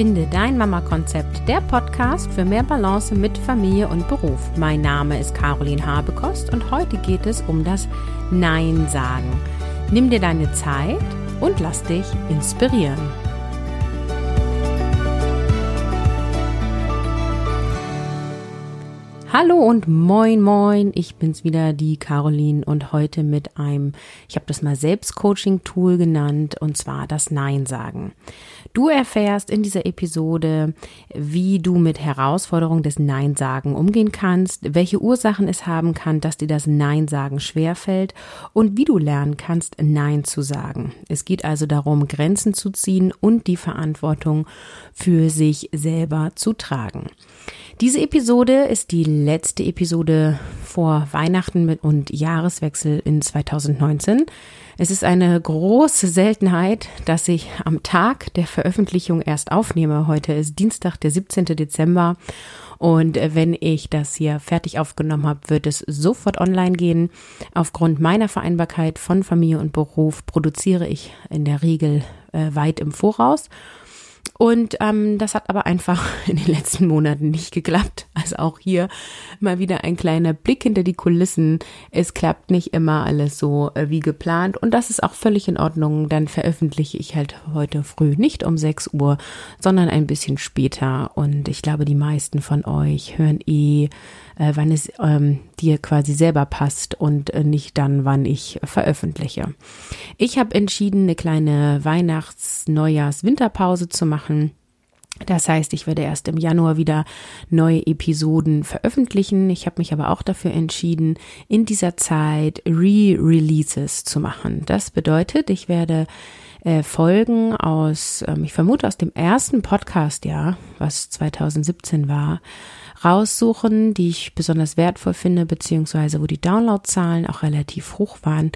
Finde dein Mama-Konzept, der Podcast für mehr Balance mit Familie und Beruf. Mein Name ist Caroline Habekost und heute geht es um das Nein sagen. Nimm dir deine Zeit und lass dich inspirieren. Hallo und moin moin, ich bin's wieder, die Caroline und heute mit einem, ich habe das mal Selbstcoaching-Tool genannt und zwar das Nein sagen. Du erfährst in dieser Episode, wie du mit Herausforderungen des Nein-Sagen umgehen kannst, welche Ursachen es haben kann, dass dir das Nein-Sagen schwerfällt und wie du lernen kannst, Nein zu sagen. Es geht also darum, Grenzen zu ziehen und die Verantwortung für sich selber zu tragen. Diese Episode ist die letzte Episode vor Weihnachten und Jahreswechsel in 2019. Es ist eine große Seltenheit, dass ich am Tag der Veröffentlichung erst aufnehme. Heute ist Dienstag, der 17. Dezember. Und wenn ich das hier fertig aufgenommen habe, wird es sofort online gehen. Aufgrund meiner Vereinbarkeit von Familie und Beruf produziere ich in der Regel äh, weit im Voraus. Und ähm, das hat aber einfach in den letzten Monaten nicht geklappt. Also auch hier mal wieder ein kleiner Blick hinter die Kulissen. Es klappt nicht immer alles so äh, wie geplant und das ist auch völlig in Ordnung. Dann veröffentliche ich halt heute früh nicht um 6 Uhr, sondern ein bisschen später. Und ich glaube, die meisten von euch hören eh äh, wann es ähm, dir quasi selber passt und äh, nicht dann, wann ich veröffentliche. Ich habe entschieden, eine kleine Weihnachts-, Neujahrs-, Winterpause zu machen. Das heißt, ich werde erst im Januar wieder neue Episoden veröffentlichen. Ich habe mich aber auch dafür entschieden, in dieser Zeit Re-Releases zu machen. Das bedeutet, ich werde äh, Folgen aus, ähm, ich vermute aus dem ersten Podcast-Jahr, was 2017 war, raussuchen, die ich besonders wertvoll finde, beziehungsweise wo die Downloadzahlen auch relativ hoch waren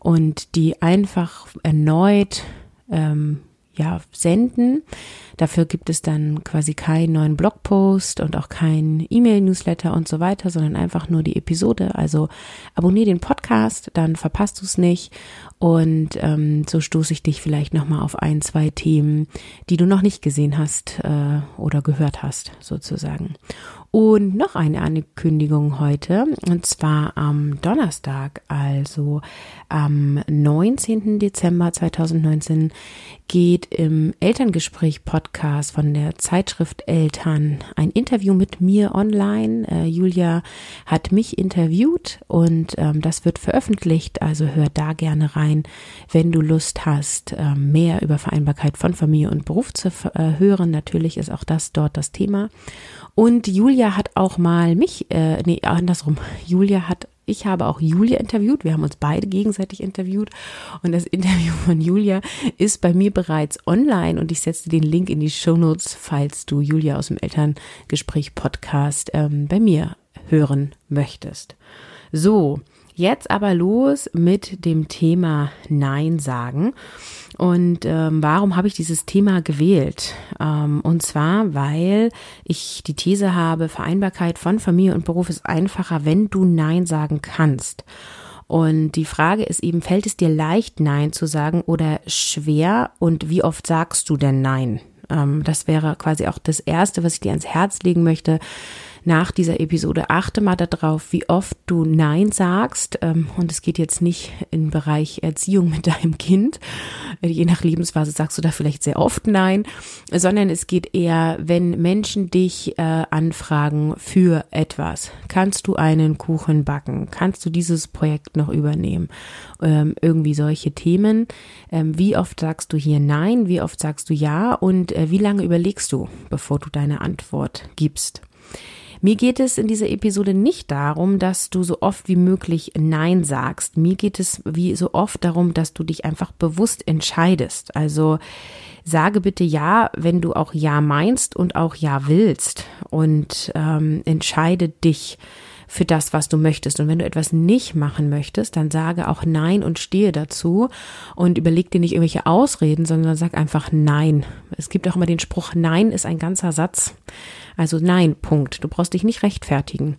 und die einfach erneut ähm, ja, senden. Dafür gibt es dann quasi keinen neuen Blogpost und auch keinen E-Mail-Newsletter und so weiter, sondern einfach nur die Episode. Also abonniere den Podcast, dann verpasst du es nicht. Und ähm, so stoße ich dich vielleicht nochmal auf ein, zwei Themen, die du noch nicht gesehen hast äh, oder gehört hast, sozusagen. Und noch eine Ankündigung heute, und zwar am Donnerstag, also am 19. Dezember 2019, geht im Elterngespräch Podcast von der Zeitschrift Eltern ein Interview mit mir online. Äh, Julia hat mich interviewt und ähm, das wird veröffentlicht, also hör da gerne rein, wenn du Lust hast, äh, mehr über Vereinbarkeit von Familie und Beruf zu äh, hören. Natürlich ist auch das dort das Thema. Und Julia hat auch mal mich, äh, nee, andersrum, Julia hat ich habe auch Julia interviewt. Wir haben uns beide gegenseitig interviewt. Und das Interview von Julia ist bei mir bereits online und ich setze den Link in die Show Notes, falls du Julia aus dem Elterngespräch Podcast ähm, bei mir hören möchtest. So, Jetzt aber los mit dem Thema Nein sagen. Und ähm, warum habe ich dieses Thema gewählt? Ähm, und zwar, weil ich die These habe, Vereinbarkeit von Familie und Beruf ist einfacher, wenn du Nein sagen kannst. Und die Frage ist eben, fällt es dir leicht, Nein zu sagen oder schwer? Und wie oft sagst du denn Nein? Ähm, das wäre quasi auch das Erste, was ich dir ans Herz legen möchte nach dieser Episode. Achte mal darauf, wie oft du Nein sagst. Ähm, und es geht jetzt nicht im Bereich Erziehung mit deinem Kind. Je nach Lebensphase sagst du da vielleicht sehr oft Nein, sondern es geht eher, wenn Menschen dich äh, anfragen für etwas. Kannst du einen Kuchen backen? Kannst du dieses Projekt noch übernehmen? Ähm, irgendwie solche Themen. Ähm, wie oft sagst du hier Nein? Wie oft sagst du Ja? Und äh, wie lange überlegst du, bevor du deine Antwort gibst? Mir geht es in dieser Episode nicht darum, dass du so oft wie möglich Nein sagst. Mir geht es wie so oft darum, dass du dich einfach bewusst entscheidest. Also sage bitte Ja, wenn du auch Ja meinst und auch Ja willst und ähm, entscheide dich für das, was du möchtest. Und wenn du etwas nicht machen möchtest, dann sage auch Nein und stehe dazu und überleg dir nicht irgendwelche Ausreden, sondern sag einfach Nein. Es gibt auch immer den Spruch, Nein ist ein ganzer Satz. Also Nein, Punkt. Du brauchst dich nicht rechtfertigen.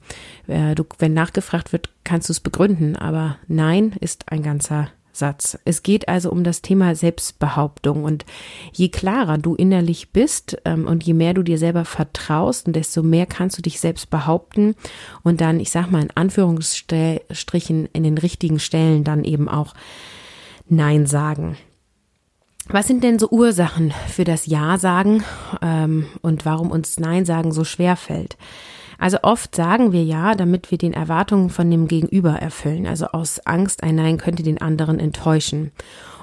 Äh, du, wenn nachgefragt wird, kannst du es begründen, aber Nein ist ein ganzer Satz. Es geht also um das Thema Selbstbehauptung. Und je klarer du innerlich bist ähm, und je mehr du dir selber vertraust, desto mehr kannst du dich selbst behaupten und dann, ich sag mal in Anführungsstrichen, in den richtigen Stellen dann eben auch Nein sagen. Was sind denn so Ursachen für das Ja sagen ähm, und warum uns Nein sagen so schwer fällt? Also oft sagen wir ja, damit wir den Erwartungen von dem Gegenüber erfüllen. Also aus Angst, ein Nein könnte den anderen enttäuschen.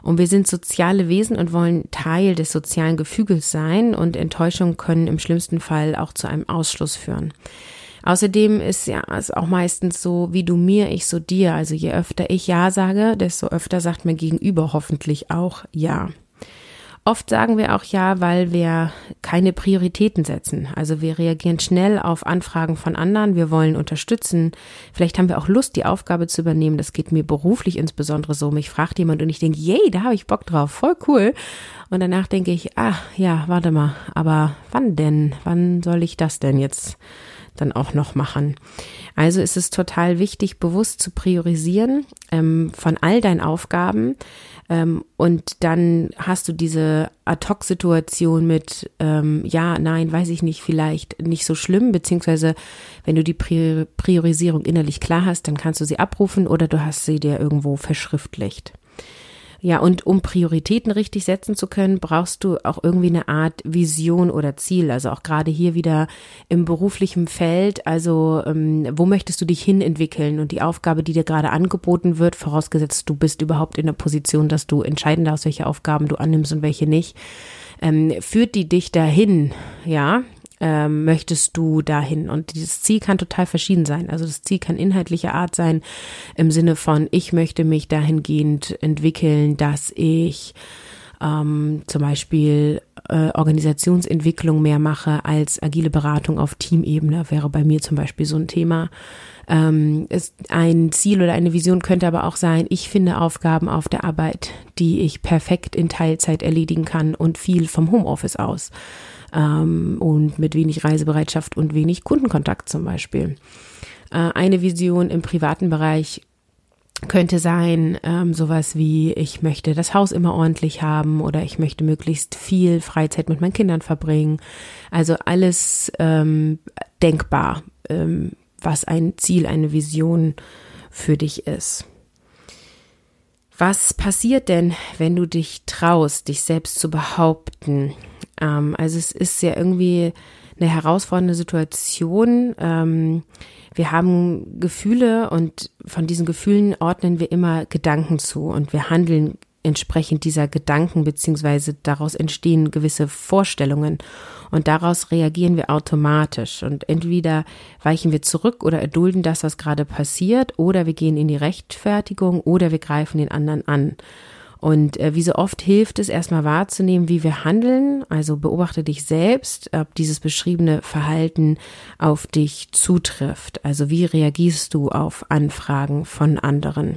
Und wir sind soziale Wesen und wollen Teil des sozialen Gefüges sein und Enttäuschungen können im schlimmsten Fall auch zu einem Ausschluss führen. Außerdem ist ja es auch meistens so, wie du mir, ich so dir. Also je öfter ich Ja sage, desto öfter sagt mir Gegenüber hoffentlich auch Ja. Oft sagen wir auch ja, weil wir keine Prioritäten setzen. Also wir reagieren schnell auf Anfragen von anderen, wir wollen unterstützen. Vielleicht haben wir auch Lust, die Aufgabe zu übernehmen. Das geht mir beruflich insbesondere so. Mich fragt jemand und ich denke, yay, da habe ich Bock drauf, voll cool. Und danach denke ich, ah ja, warte mal, aber wann denn? Wann soll ich das denn jetzt? dann auch noch machen. Also ist es total wichtig, bewusst zu priorisieren ähm, von all deinen Aufgaben. Ähm, und dann hast du diese Ad-Hoc-Situation mit, ähm, ja, nein, weiß ich nicht, vielleicht nicht so schlimm, beziehungsweise wenn du die Priorisierung innerlich klar hast, dann kannst du sie abrufen oder du hast sie dir irgendwo verschriftlicht. Ja, und um Prioritäten richtig setzen zu können, brauchst du auch irgendwie eine Art Vision oder Ziel. Also auch gerade hier wieder im beruflichen Feld. Also ähm, wo möchtest du dich hin entwickeln? Und die Aufgabe, die dir gerade angeboten wird, vorausgesetzt du bist überhaupt in der Position, dass du entscheiden darfst, welche Aufgaben du annimmst und welche nicht, ähm, führt die dich dahin? Ja, ähm, möchtest du dahin? Und dieses Ziel kann total verschieden sein. Also das Ziel kann inhaltlicher Art sein, im Sinne von, ich möchte mich dahingehend entwickeln, dass ich ähm, zum Beispiel äh, Organisationsentwicklung mehr mache als agile Beratung auf Teamebene, wäre bei mir zum Beispiel so ein Thema. Ähm, ist ein Ziel oder eine Vision könnte aber auch sein, ich finde Aufgaben auf der Arbeit, die ich perfekt in Teilzeit erledigen kann und viel vom Homeoffice aus ähm, und mit wenig Reisebereitschaft und wenig Kundenkontakt zum Beispiel. Äh, eine Vision im privaten Bereich könnte sein, ähm, sowas wie, ich möchte das Haus immer ordentlich haben oder ich möchte möglichst viel Freizeit mit meinen Kindern verbringen. Also alles ähm, denkbar, ähm, was ein Ziel, eine Vision für dich ist. Was passiert denn, wenn du dich traust, dich selbst zu behaupten? Ähm, also es ist ja irgendwie eine herausfordernde Situation. Ähm, wir haben Gefühle und von diesen Gefühlen ordnen wir immer Gedanken zu und wir handeln entsprechend dieser Gedanken beziehungsweise daraus entstehen gewisse Vorstellungen und daraus reagieren wir automatisch und entweder weichen wir zurück oder erdulden das, was gerade passiert oder wir gehen in die Rechtfertigung oder wir greifen den anderen an. Und äh, wie so oft hilft es erstmal wahrzunehmen, wie wir handeln. Also beobachte dich selbst, ob dieses beschriebene Verhalten auf dich zutrifft. Also wie reagierst du auf Anfragen von anderen?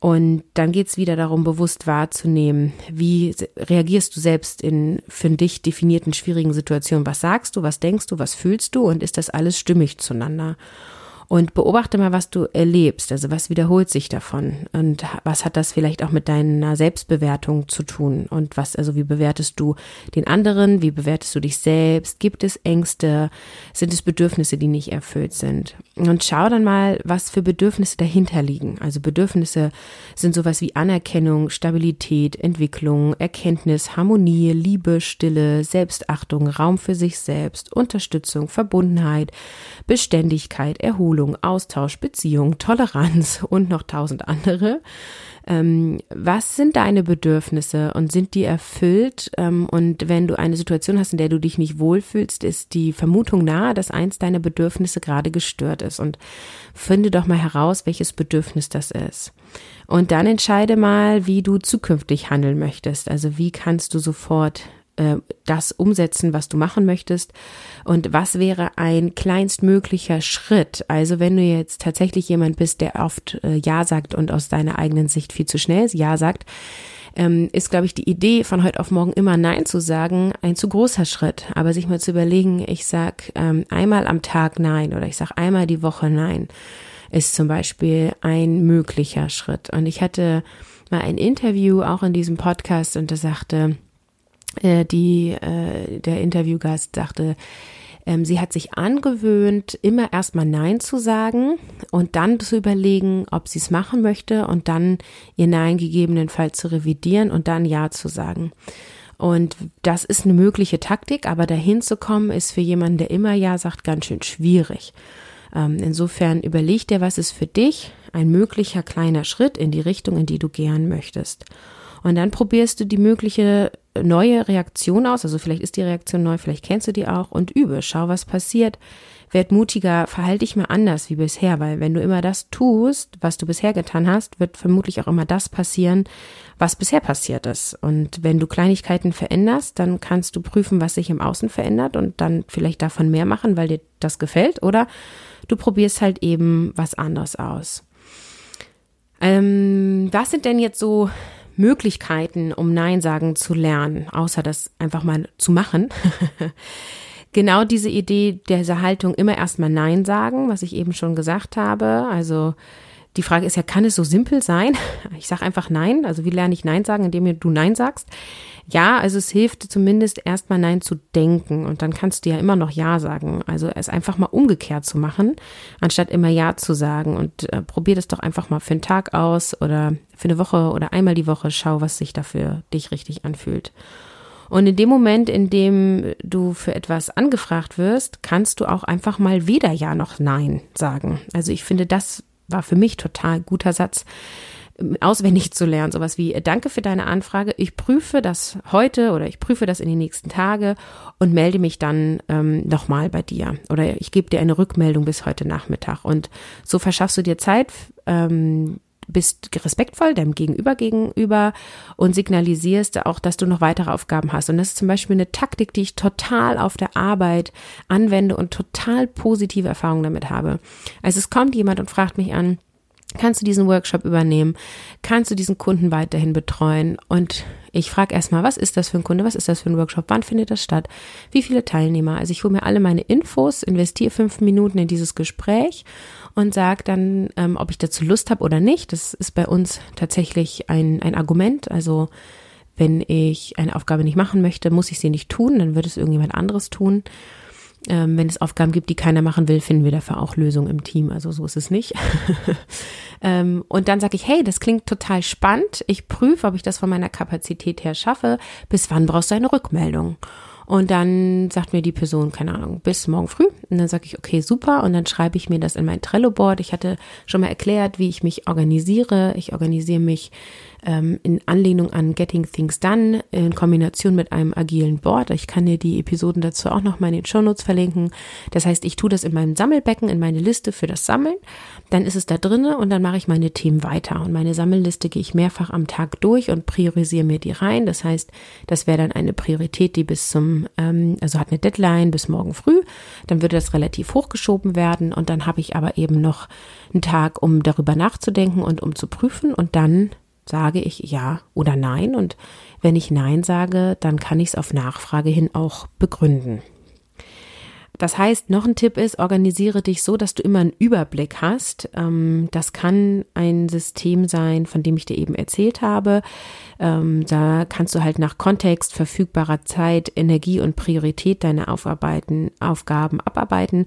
Und dann geht's wieder darum, bewusst wahrzunehmen, wie reagierst du selbst in für dich definierten schwierigen Situationen. Was sagst du, was denkst du, was fühlst du und ist das alles stimmig zueinander? Und beobachte mal, was du erlebst. Also was wiederholt sich davon? Und was hat das vielleicht auch mit deiner Selbstbewertung zu tun? Und was, also wie bewertest du den anderen, wie bewertest du dich selbst, gibt es Ängste, sind es Bedürfnisse, die nicht erfüllt sind? Und schau dann mal, was für Bedürfnisse dahinter liegen. Also Bedürfnisse sind sowas wie Anerkennung, Stabilität, Entwicklung, Erkenntnis, Harmonie, Liebe, Stille, Selbstachtung, Raum für sich selbst, Unterstützung, Verbundenheit, Beständigkeit, Erholung, Erholung, Austausch, Beziehung, Toleranz und noch tausend andere. Ähm, was sind deine Bedürfnisse und sind die erfüllt? Ähm, und wenn du eine Situation hast, in der du dich nicht wohlfühlst, ist die Vermutung nahe, dass eins deiner Bedürfnisse gerade gestört ist. Und finde doch mal heraus, welches Bedürfnis das ist. Und dann entscheide mal, wie du zukünftig handeln möchtest. Also wie kannst du sofort äh, das umsetzen, was du machen möchtest? Und was wäre ein kleinstmöglicher Schritt? Also wenn du jetzt tatsächlich jemand bist, der oft äh, Ja sagt und aus deiner eigenen Sicht viel zu schnell Ja sagt, ähm, ist, glaube ich, die Idee von heute auf morgen immer Nein zu sagen ein zu großer Schritt. Aber sich mal zu überlegen, ich sag ähm, einmal am Tag Nein oder ich sag einmal die Woche Nein, ist zum Beispiel ein möglicher Schritt. Und ich hatte mal ein Interview auch in diesem Podcast und da sagte äh, die, äh, der Interviewgast sagte, ähm, sie hat sich angewöhnt, immer erstmal Nein zu sagen und dann zu überlegen, ob sie es machen möchte und dann ihr Nein gegebenenfalls zu revidieren und dann Ja zu sagen. Und das ist eine mögliche Taktik, aber dahin zu kommen, ist für jemanden, der immer Ja sagt, ganz schön schwierig. Ähm, insofern überleg dir, was ist für dich ein möglicher kleiner Schritt in die Richtung, in die du gern möchtest. Und dann probierst du die mögliche neue Reaktion aus. Also vielleicht ist die Reaktion neu, vielleicht kennst du die auch und übe. Schau, was passiert. Werd mutiger, verhalte dich mal anders wie bisher, weil wenn du immer das tust, was du bisher getan hast, wird vermutlich auch immer das passieren, was bisher passiert ist. Und wenn du Kleinigkeiten veränderst, dann kannst du prüfen, was sich im Außen verändert und dann vielleicht davon mehr machen, weil dir das gefällt oder du probierst halt eben was anderes aus. Ähm, was sind denn jetzt so Möglichkeiten, um Nein sagen zu lernen, außer das einfach mal zu machen. genau diese Idee dieser Haltung immer erstmal Nein sagen, was ich eben schon gesagt habe. Also die Frage ist ja, kann es so simpel sein? Ich sage einfach Nein. Also wie lerne ich Nein sagen, indem du Nein sagst? Ja, also es hilft zumindest erstmal Nein zu denken und dann kannst du ja immer noch Ja sagen. Also es einfach mal umgekehrt zu machen, anstatt immer Ja zu sagen und äh, probier das doch einfach mal für einen Tag aus oder für eine Woche oder einmal die Woche. Schau, was sich dafür dich richtig anfühlt. Und in dem Moment, in dem du für etwas angefragt wirst, kannst du auch einfach mal weder Ja noch Nein sagen. Also ich finde, das war für mich total guter Satz auswendig zu lernen. Sowas wie, danke für deine Anfrage. Ich prüfe das heute oder ich prüfe das in den nächsten Tage und melde mich dann ähm, nochmal bei dir. Oder ich gebe dir eine Rückmeldung bis heute Nachmittag. Und so verschaffst du dir Zeit, ähm, bist respektvoll deinem Gegenüber gegenüber und signalisierst auch, dass du noch weitere Aufgaben hast. Und das ist zum Beispiel eine Taktik, die ich total auf der Arbeit anwende und total positive Erfahrungen damit habe. Also es kommt jemand und fragt mich an, Kannst du diesen Workshop übernehmen? Kannst du diesen Kunden weiterhin betreuen? Und ich frage erstmal, was ist das für ein Kunde? Was ist das für ein Workshop? Wann findet das statt? Wie viele Teilnehmer? Also ich hole mir alle meine Infos, investiere fünf Minuten in dieses Gespräch und sage dann, ähm, ob ich dazu Lust habe oder nicht. Das ist bei uns tatsächlich ein, ein Argument. Also wenn ich eine Aufgabe nicht machen möchte, muss ich sie nicht tun, dann wird es irgendjemand anderes tun. Ähm, wenn es Aufgaben gibt, die keiner machen will, finden wir dafür auch Lösungen im Team. Also so ist es nicht. ähm, und dann sage ich, hey, das klingt total spannend. Ich prüfe, ob ich das von meiner Kapazität her schaffe. Bis wann brauchst du eine Rückmeldung? Und dann sagt mir die Person, keine Ahnung, bis morgen früh. Und dann sage ich, okay, super. Und dann schreibe ich mir das in mein Trello-Board. Ich hatte schon mal erklärt, wie ich mich organisiere. Ich organisiere mich ähm, in Anlehnung an Getting Things Done in Kombination mit einem agilen Board. Ich kann dir die Episoden dazu auch noch mal in den Shownotes verlinken. Das heißt, ich tue das in meinem Sammelbecken, in meine Liste für das Sammeln. Dann ist es da drinne und dann mache ich meine Themen weiter. Und meine Sammelliste gehe ich mehrfach am Tag durch und priorisiere mir die rein. Das heißt, das wäre dann eine Priorität, die bis zum, ähm, also hat eine Deadline bis morgen früh. Dann würde das relativ hochgeschoben werden und dann habe ich aber eben noch einen Tag, um darüber nachzudenken und um zu prüfen und dann sage ich ja oder nein. Und wenn ich nein sage, dann kann ich es auf Nachfrage hin auch begründen. Das heißt, noch ein Tipp ist, organisiere dich so, dass du immer einen Überblick hast. Ähm, das kann ein System sein, von dem ich dir eben erzählt habe. Ähm, da kannst du halt nach Kontext, verfügbarer Zeit, Energie und Priorität deine Aufarbeiten, Aufgaben abarbeiten.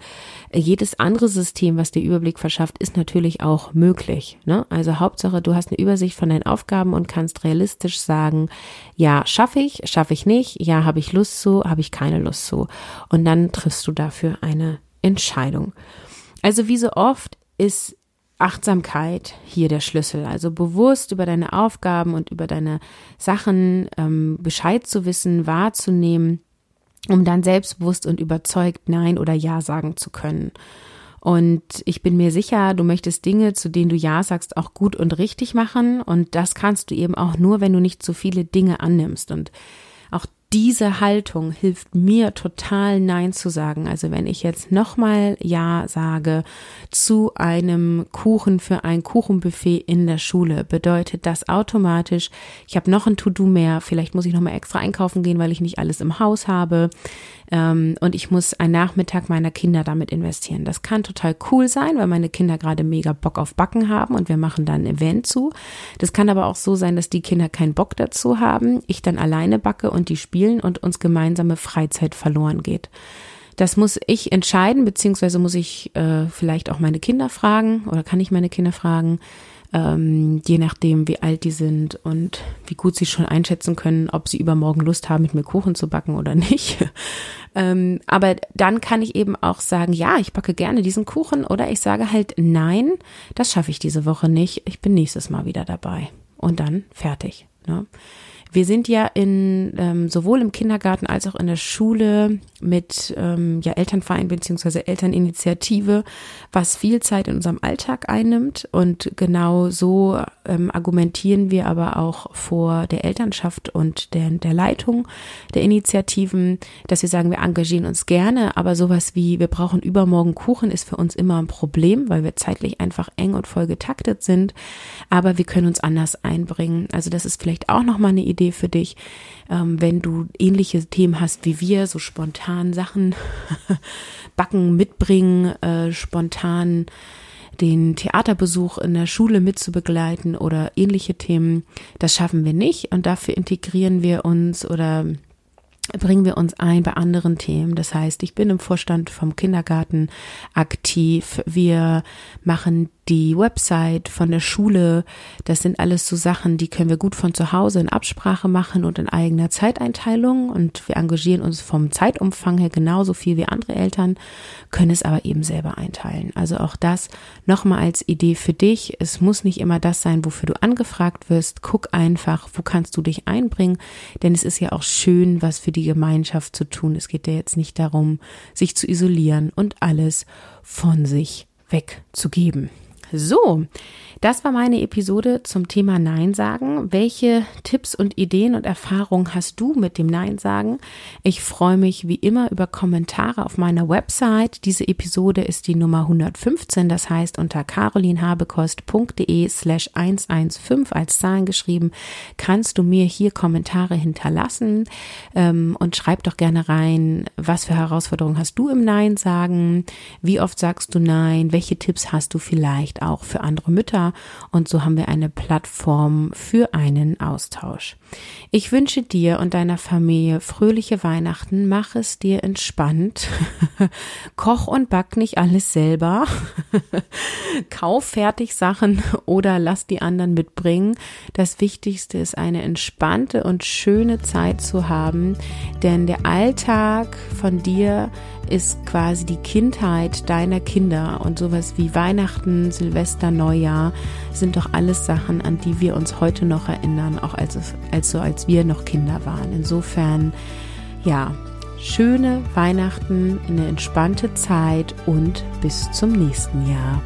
Jedes andere System, was dir Überblick verschafft, ist natürlich auch möglich. Ne? Also Hauptsache, du hast eine Übersicht von deinen Aufgaben und kannst realistisch sagen, ja, schaffe ich, schaffe ich nicht, ja, habe ich Lust zu, habe ich keine Lust zu. Und dann triffst du dafür eine Entscheidung. Also wie so oft ist Achtsamkeit hier der Schlüssel. Also bewusst über deine Aufgaben und über deine Sachen ähm, Bescheid zu wissen, wahrzunehmen, um dann selbstbewusst und überzeugt Nein oder Ja sagen zu können. Und ich bin mir sicher, du möchtest Dinge, zu denen du Ja sagst, auch gut und richtig machen. Und das kannst du eben auch nur, wenn du nicht zu viele Dinge annimmst. Und diese Haltung hilft mir total Nein zu sagen. Also wenn ich jetzt nochmal Ja sage zu einem Kuchen für ein Kuchenbuffet in der Schule, bedeutet das automatisch, ich habe noch ein To-Do mehr, vielleicht muss ich nochmal extra einkaufen gehen, weil ich nicht alles im Haus habe ähm, und ich muss einen Nachmittag meiner Kinder damit investieren. Das kann total cool sein, weil meine Kinder gerade mega Bock auf Backen haben und wir machen dann ein Event zu. Das kann aber auch so sein, dass die Kinder keinen Bock dazu haben, ich dann alleine backe und die spielen und uns gemeinsame Freizeit verloren geht. Das muss ich entscheiden, beziehungsweise muss ich äh, vielleicht auch meine Kinder fragen oder kann ich meine Kinder fragen, ähm, je nachdem, wie alt die sind und wie gut sie schon einschätzen können, ob sie übermorgen Lust haben, mit mir Kuchen zu backen oder nicht. ähm, aber dann kann ich eben auch sagen, ja, ich backe gerne diesen Kuchen oder ich sage halt, nein, das schaffe ich diese Woche nicht, ich bin nächstes Mal wieder dabei. Und dann fertig. Ne? Wir sind ja in ähm, sowohl im Kindergarten als auch in der Schule mit ähm, ja Elternverein beziehungsweise Elterninitiative, was viel Zeit in unserem Alltag einnimmt und genau so ähm, argumentieren wir aber auch vor der Elternschaft und der, der Leitung der Initiativen, dass wir sagen, wir engagieren uns gerne, aber sowas wie wir brauchen übermorgen Kuchen ist für uns immer ein Problem, weil wir zeitlich einfach eng und voll getaktet sind, aber wir können uns anders einbringen. Also das ist vielleicht auch noch mal eine Idee für dich, ähm, wenn du ähnliche Themen hast wie wir, so spontan Sachen backen, mitbringen, äh, spontan den Theaterbesuch in der Schule mitzubegleiten oder ähnliche Themen. Das schaffen wir nicht und dafür integrieren wir uns oder bringen wir uns ein bei anderen Themen. Das heißt, ich bin im Vorstand vom Kindergarten aktiv. Wir machen die Website von der Schule, das sind alles so Sachen, die können wir gut von zu Hause in Absprache machen und in eigener Zeiteinteilung und wir engagieren uns vom Zeitumfang her genauso viel wie andere Eltern, können es aber eben selber einteilen. Also auch das nochmal als Idee für dich. Es muss nicht immer das sein, wofür du angefragt wirst. Guck einfach, wo kannst du dich einbringen, denn es ist ja auch schön, was für die Gemeinschaft zu tun. Es geht ja jetzt nicht darum, sich zu isolieren und alles von sich wegzugeben. So, das war meine Episode zum Thema Nein sagen. Welche Tipps und Ideen und Erfahrungen hast du mit dem Nein sagen? Ich freue mich wie immer über Kommentare auf meiner Website. Diese Episode ist die Nummer 115, das heißt unter carolinhabekost.de slash 115 als Zahlen geschrieben, kannst du mir hier Kommentare hinterlassen ähm, und schreib doch gerne rein, was für Herausforderungen hast du im Nein sagen? Wie oft sagst du Nein? Welche Tipps hast du vielleicht auch für andere Mütter. Und so haben wir eine Plattform für einen Austausch. Ich wünsche dir und deiner Familie fröhliche Weihnachten, mach es dir entspannt, koch und back nicht alles selber, kauf fertig Sachen oder lass die anderen mitbringen. Das Wichtigste ist eine entspannte und schöne Zeit zu haben, denn der Alltag von dir ist quasi die Kindheit deiner Kinder und sowas wie Weihnachten, Silvester, Neujahr sind doch alles Sachen, an die wir uns heute noch erinnern, auch als, als so als wir noch Kinder waren. Insofern, ja, schöne Weihnachten, eine entspannte Zeit und bis zum nächsten Jahr.